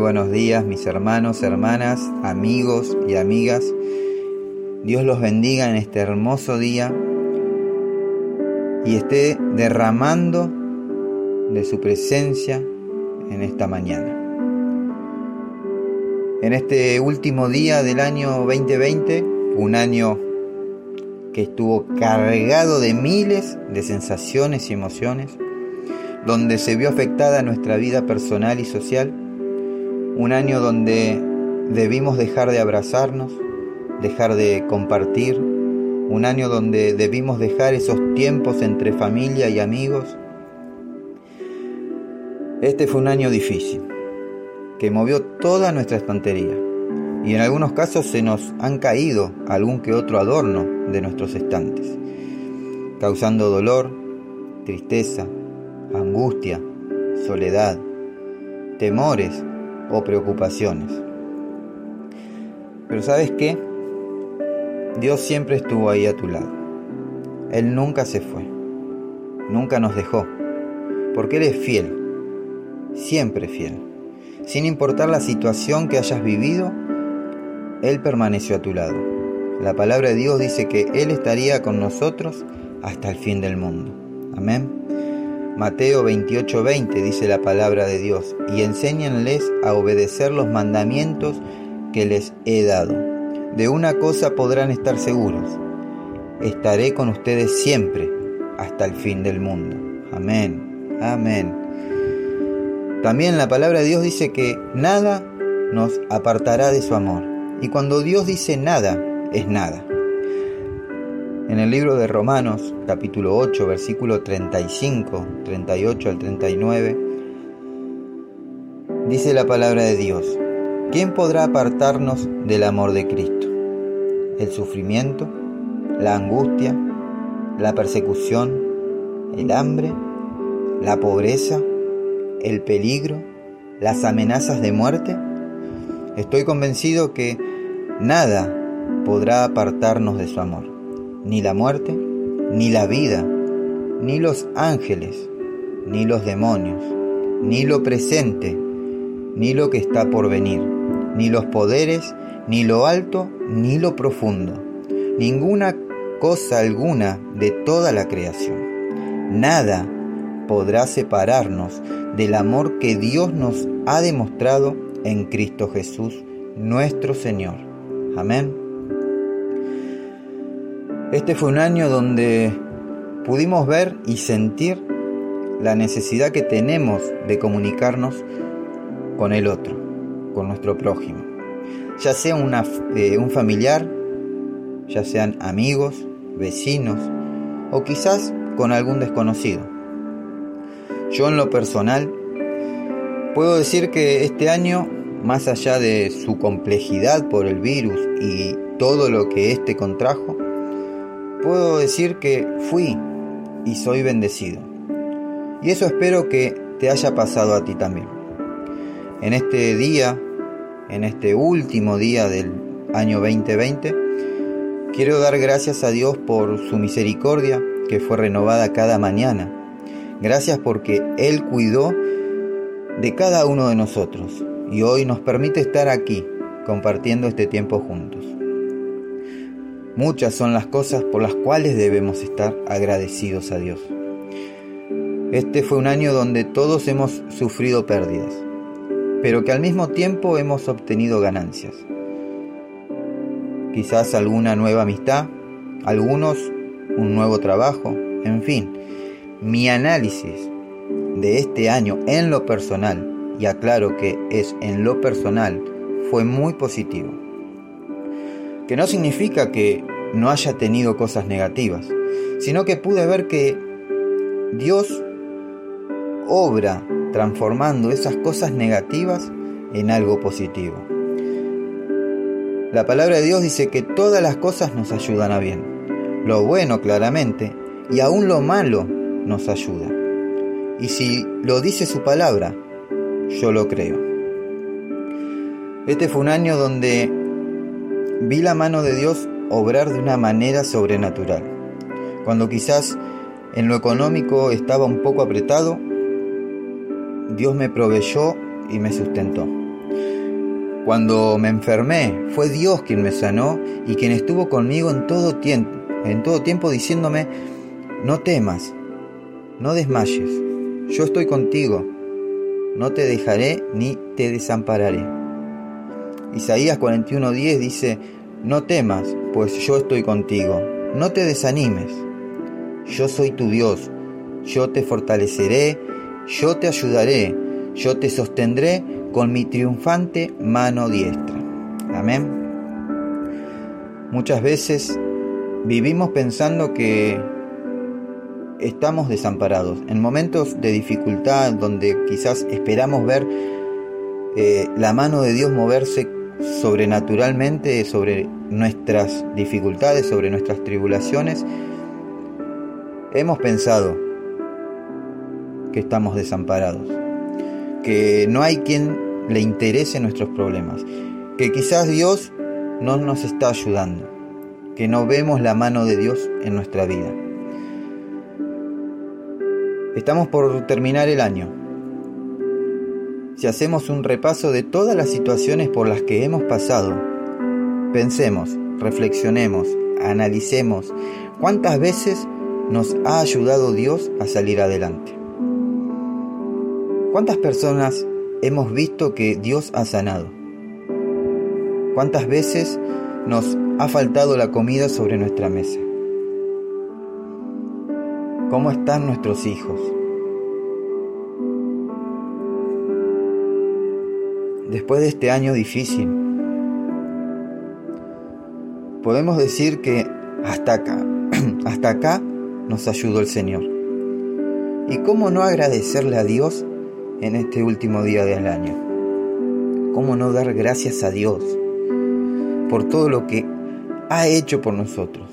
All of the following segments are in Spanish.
buenos días mis hermanos, hermanas, amigos y amigas. Dios los bendiga en este hermoso día y esté derramando de su presencia en esta mañana. En este último día del año 2020, un año que estuvo cargado de miles de sensaciones y emociones, donde se vio afectada nuestra vida personal y social, un año donde debimos dejar de abrazarnos, dejar de compartir, un año donde debimos dejar esos tiempos entre familia y amigos. Este fue un año difícil, que movió toda nuestra estantería y en algunos casos se nos han caído algún que otro adorno de nuestros estantes, causando dolor, tristeza, angustia, soledad, temores o preocupaciones. Pero sabes qué? Dios siempre estuvo ahí a tu lado. Él nunca se fue, nunca nos dejó, porque Él es fiel, siempre fiel. Sin importar la situación que hayas vivido, Él permaneció a tu lado. La palabra de Dios dice que Él estaría con nosotros hasta el fin del mundo. Amén. Mateo 28:20 dice la palabra de Dios, y enséñanles a obedecer los mandamientos que les he dado. De una cosa podrán estar seguros, estaré con ustedes siempre hasta el fin del mundo. Amén, amén. También la palabra de Dios dice que nada nos apartará de su amor. Y cuando Dios dice nada, es nada. En el libro de Romanos, capítulo 8, versículo 35, 38 al 39, dice la palabra de Dios, ¿quién podrá apartarnos del amor de Cristo? ¿El sufrimiento? ¿La angustia? ¿La persecución? ¿El hambre? ¿La pobreza? ¿El peligro? ¿Las amenazas de muerte? Estoy convencido que nada podrá apartarnos de su amor ni la muerte, ni la vida, ni los ángeles, ni los demonios, ni lo presente, ni lo que está por venir, ni los poderes, ni lo alto, ni lo profundo, ninguna cosa alguna de toda la creación. Nada podrá separarnos del amor que Dios nos ha demostrado en Cristo Jesús, nuestro Señor. Amén. Este fue un año donde pudimos ver y sentir la necesidad que tenemos de comunicarnos con el otro, con nuestro prójimo. Ya sea eh, un familiar, ya sean amigos, vecinos o quizás con algún desconocido. Yo en lo personal puedo decir que este año, más allá de su complejidad por el virus y todo lo que éste contrajo, puedo decir que fui y soy bendecido. Y eso espero que te haya pasado a ti también. En este día, en este último día del año 2020, quiero dar gracias a Dios por su misericordia que fue renovada cada mañana. Gracias porque Él cuidó de cada uno de nosotros y hoy nos permite estar aquí compartiendo este tiempo juntos. Muchas son las cosas por las cuales debemos estar agradecidos a Dios. Este fue un año donde todos hemos sufrido pérdidas, pero que al mismo tiempo hemos obtenido ganancias. Quizás alguna nueva amistad, algunos un nuevo trabajo, en fin, mi análisis de este año en lo personal, y aclaro que es en lo personal, fue muy positivo que no significa que no haya tenido cosas negativas, sino que pude ver que Dios obra transformando esas cosas negativas en algo positivo. La palabra de Dios dice que todas las cosas nos ayudan a bien. Lo bueno claramente y aún lo malo nos ayuda. Y si lo dice su palabra, yo lo creo. Este fue un año donde vi la mano de Dios obrar de una manera sobrenatural. Cuando quizás en lo económico estaba un poco apretado, Dios me proveyó y me sustentó. Cuando me enfermé, fue Dios quien me sanó y quien estuvo conmigo en todo tiempo, en todo tiempo diciéndome, no temas, no desmayes, yo estoy contigo, no te dejaré ni te desampararé. Isaías 41:10 dice, no temas, pues yo estoy contigo, no te desanimes, yo soy tu Dios, yo te fortaleceré, yo te ayudaré, yo te sostendré con mi triunfante mano diestra. Amén. Muchas veces vivimos pensando que estamos desamparados. En momentos de dificultad donde quizás esperamos ver eh, la mano de Dios moverse sobrenaturalmente sobre nuestras dificultades, sobre nuestras tribulaciones, hemos pensado que estamos desamparados, que no hay quien le interese nuestros problemas, que quizás Dios no nos está ayudando, que no vemos la mano de Dios en nuestra vida. Estamos por terminar el año. Si hacemos un repaso de todas las situaciones por las que hemos pasado, pensemos, reflexionemos, analicemos cuántas veces nos ha ayudado Dios a salir adelante. ¿Cuántas personas hemos visto que Dios ha sanado? ¿Cuántas veces nos ha faltado la comida sobre nuestra mesa? ¿Cómo están nuestros hijos? Después de este año difícil, podemos decir que hasta acá, hasta acá nos ayudó el Señor. ¿Y cómo no agradecerle a Dios en este último día del año? ¿Cómo no dar gracias a Dios por todo lo que ha hecho por nosotros?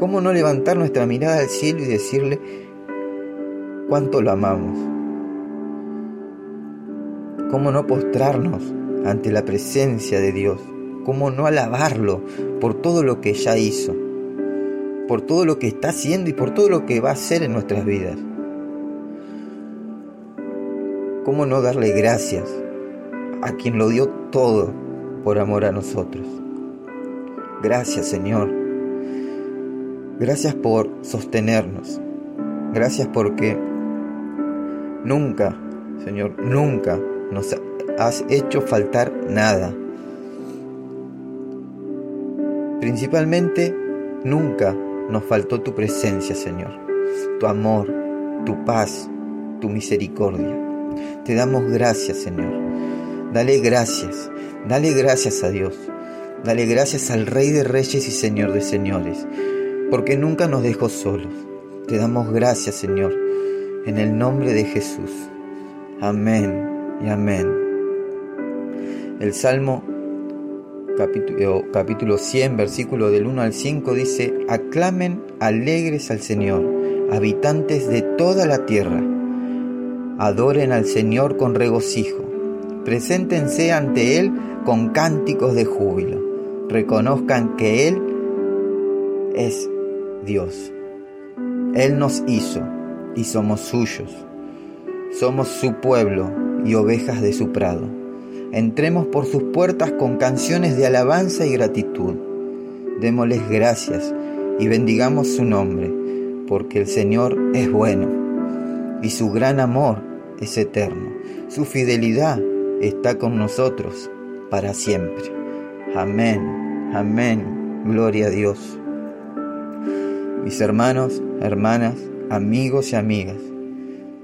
¿Cómo no levantar nuestra mirada al cielo y decirle cuánto lo amamos? ¿Cómo no postrarnos ante la presencia de Dios? ¿Cómo no alabarlo por todo lo que ya hizo? Por todo lo que está haciendo y por todo lo que va a hacer en nuestras vidas. ¿Cómo no darle gracias a quien lo dio todo por amor a nosotros? Gracias Señor Gracias por sostenernos. Gracias porque nunca, Señor, nunca nos has hecho faltar nada. Principalmente, nunca nos faltó tu presencia, Señor, tu amor, tu paz, tu misericordia. Te damos gracias, Señor. Dale gracias, dale gracias a Dios. Dale gracias al Rey de Reyes y Señor de Señores porque nunca nos dejó solos. Te damos gracias, Señor, en el nombre de Jesús. Amén y amén. El Salmo capítulo, capítulo 100, versículo del 1 al 5 dice, aclamen alegres al Señor, habitantes de toda la tierra. Adoren al Señor con regocijo. Preséntense ante Él con cánticos de júbilo. Reconozcan que Él es Dios. Él nos hizo y somos suyos. Somos su pueblo y ovejas de su prado. Entremos por sus puertas con canciones de alabanza y gratitud. Démosles gracias y bendigamos su nombre, porque el Señor es bueno y su gran amor es eterno. Su fidelidad está con nosotros para siempre. Amén, amén, gloria a Dios. Mis hermanos, hermanas, amigos y amigas,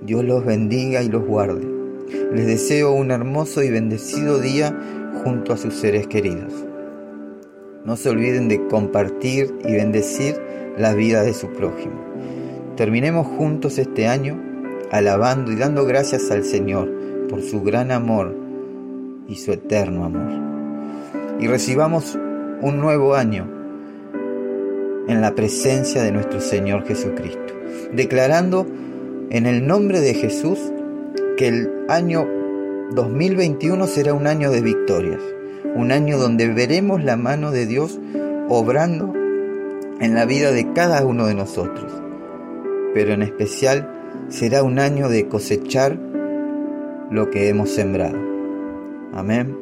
Dios los bendiga y los guarde. Les deseo un hermoso y bendecido día junto a sus seres queridos. No se olviden de compartir y bendecir la vida de su prójimo. Terminemos juntos este año alabando y dando gracias al Señor por su gran amor y su eterno amor. Y recibamos un nuevo año en la presencia de nuestro Señor Jesucristo, declarando en el nombre de Jesús que el año 2021 será un año de victorias, un año donde veremos la mano de Dios obrando en la vida de cada uno de nosotros, pero en especial será un año de cosechar lo que hemos sembrado. Amén.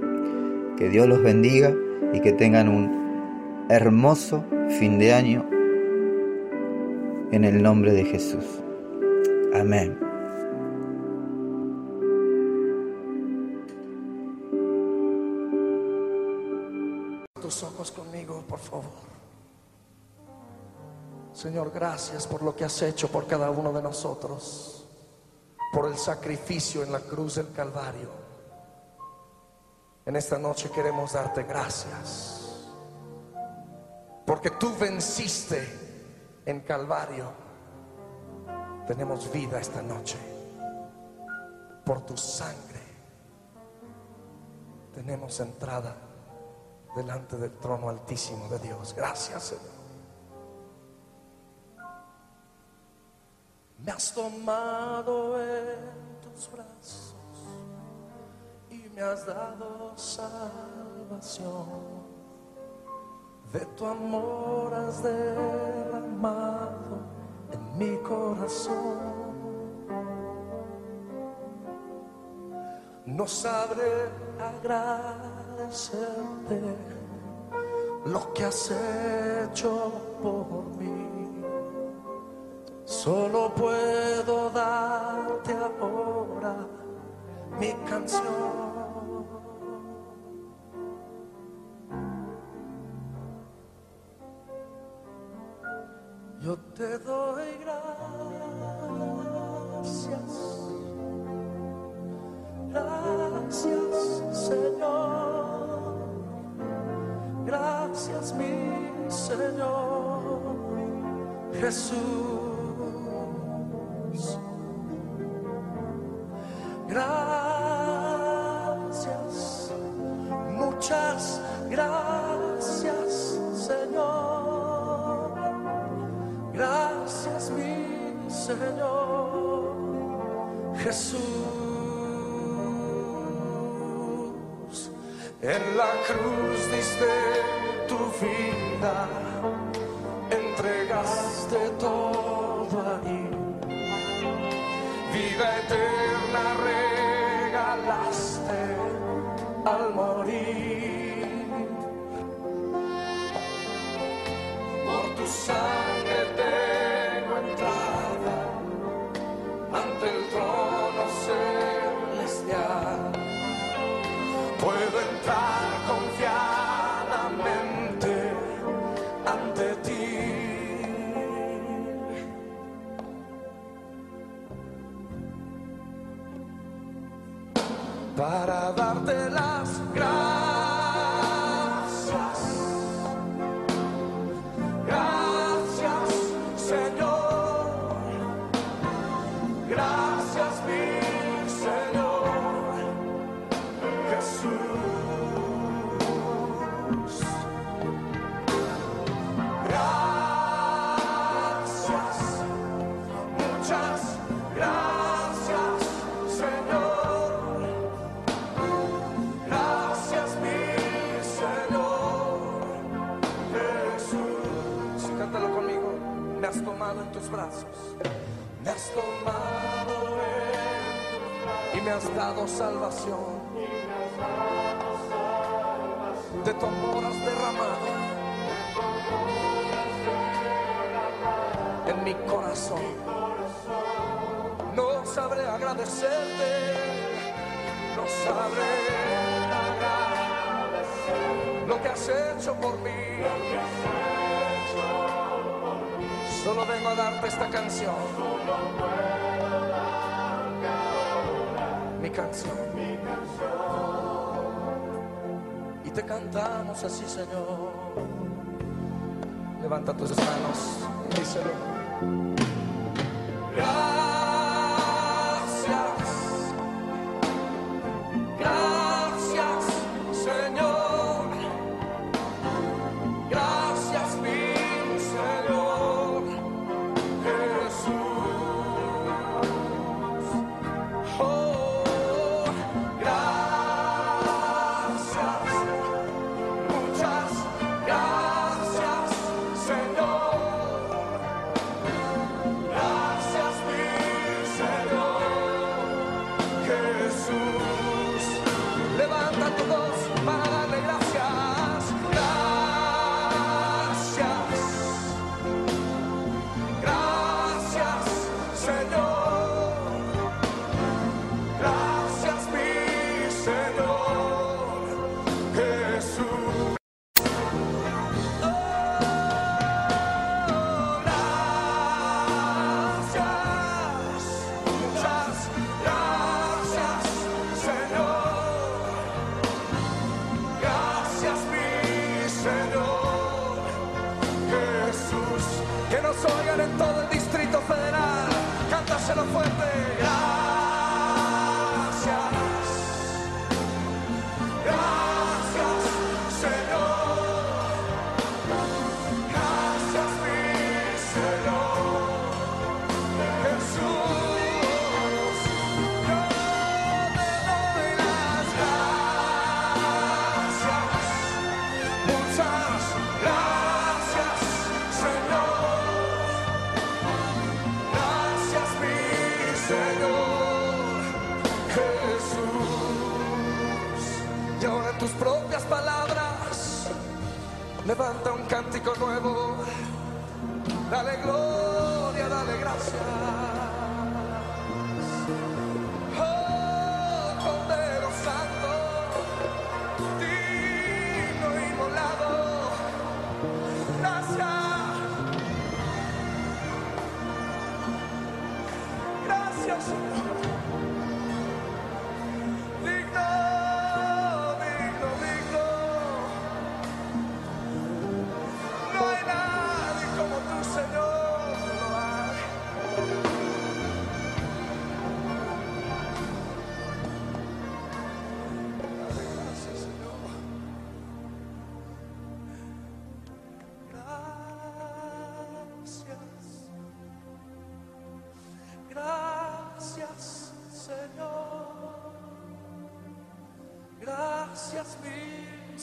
Que Dios los bendiga y que tengan un hermoso fin de año en el nombre de Jesús. Amén. Señor, gracias por lo que has hecho por cada uno de nosotros, por el sacrificio en la cruz del Calvario. En esta noche queremos darte gracias, porque tú venciste en Calvario. Tenemos vida esta noche por tu sangre. Tenemos entrada delante del trono altísimo de Dios. Gracias, Señor. Me has tomado en tus brazos y me has dado salvación. De tu amor has derramado en mi corazón. No sabré agradecerte lo que has hecho por mí. Solo puedo darte ahora mi canción. Yo te doy gracias. Gracias, Señor. Gracias, mi Señor. Jesús. Jesús. En la cruz diste tu vida, entregaste todo ahí. Vida eterna regalaste al morir. Por tu sangre Jesús. De tu amor has derramado en mi corazón. No sabré agradecerte, no sabré agradecer lo que has hecho por mí. Solo vengo a darte esta canción. Mi canción. Te cantamos así, Señor. Levanta tus manos y díselo.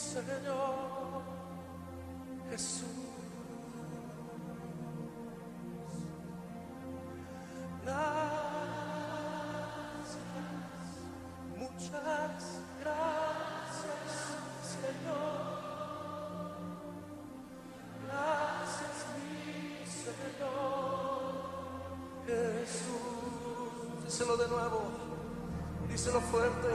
Señor Jesús. Gracias, muchas gracias, Señor. Gracias, mi Señor Jesús. Díselo de nuevo, díselo fuerte.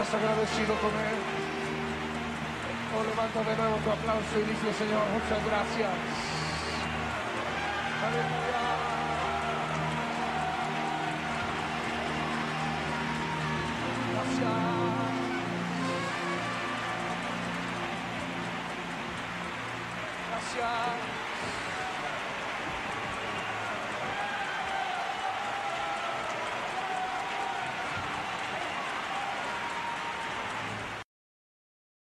estás agradecido con Él. Oh, levanta de nuevo tu aplauso y dice, Señor, muchas gracias. Aleluya.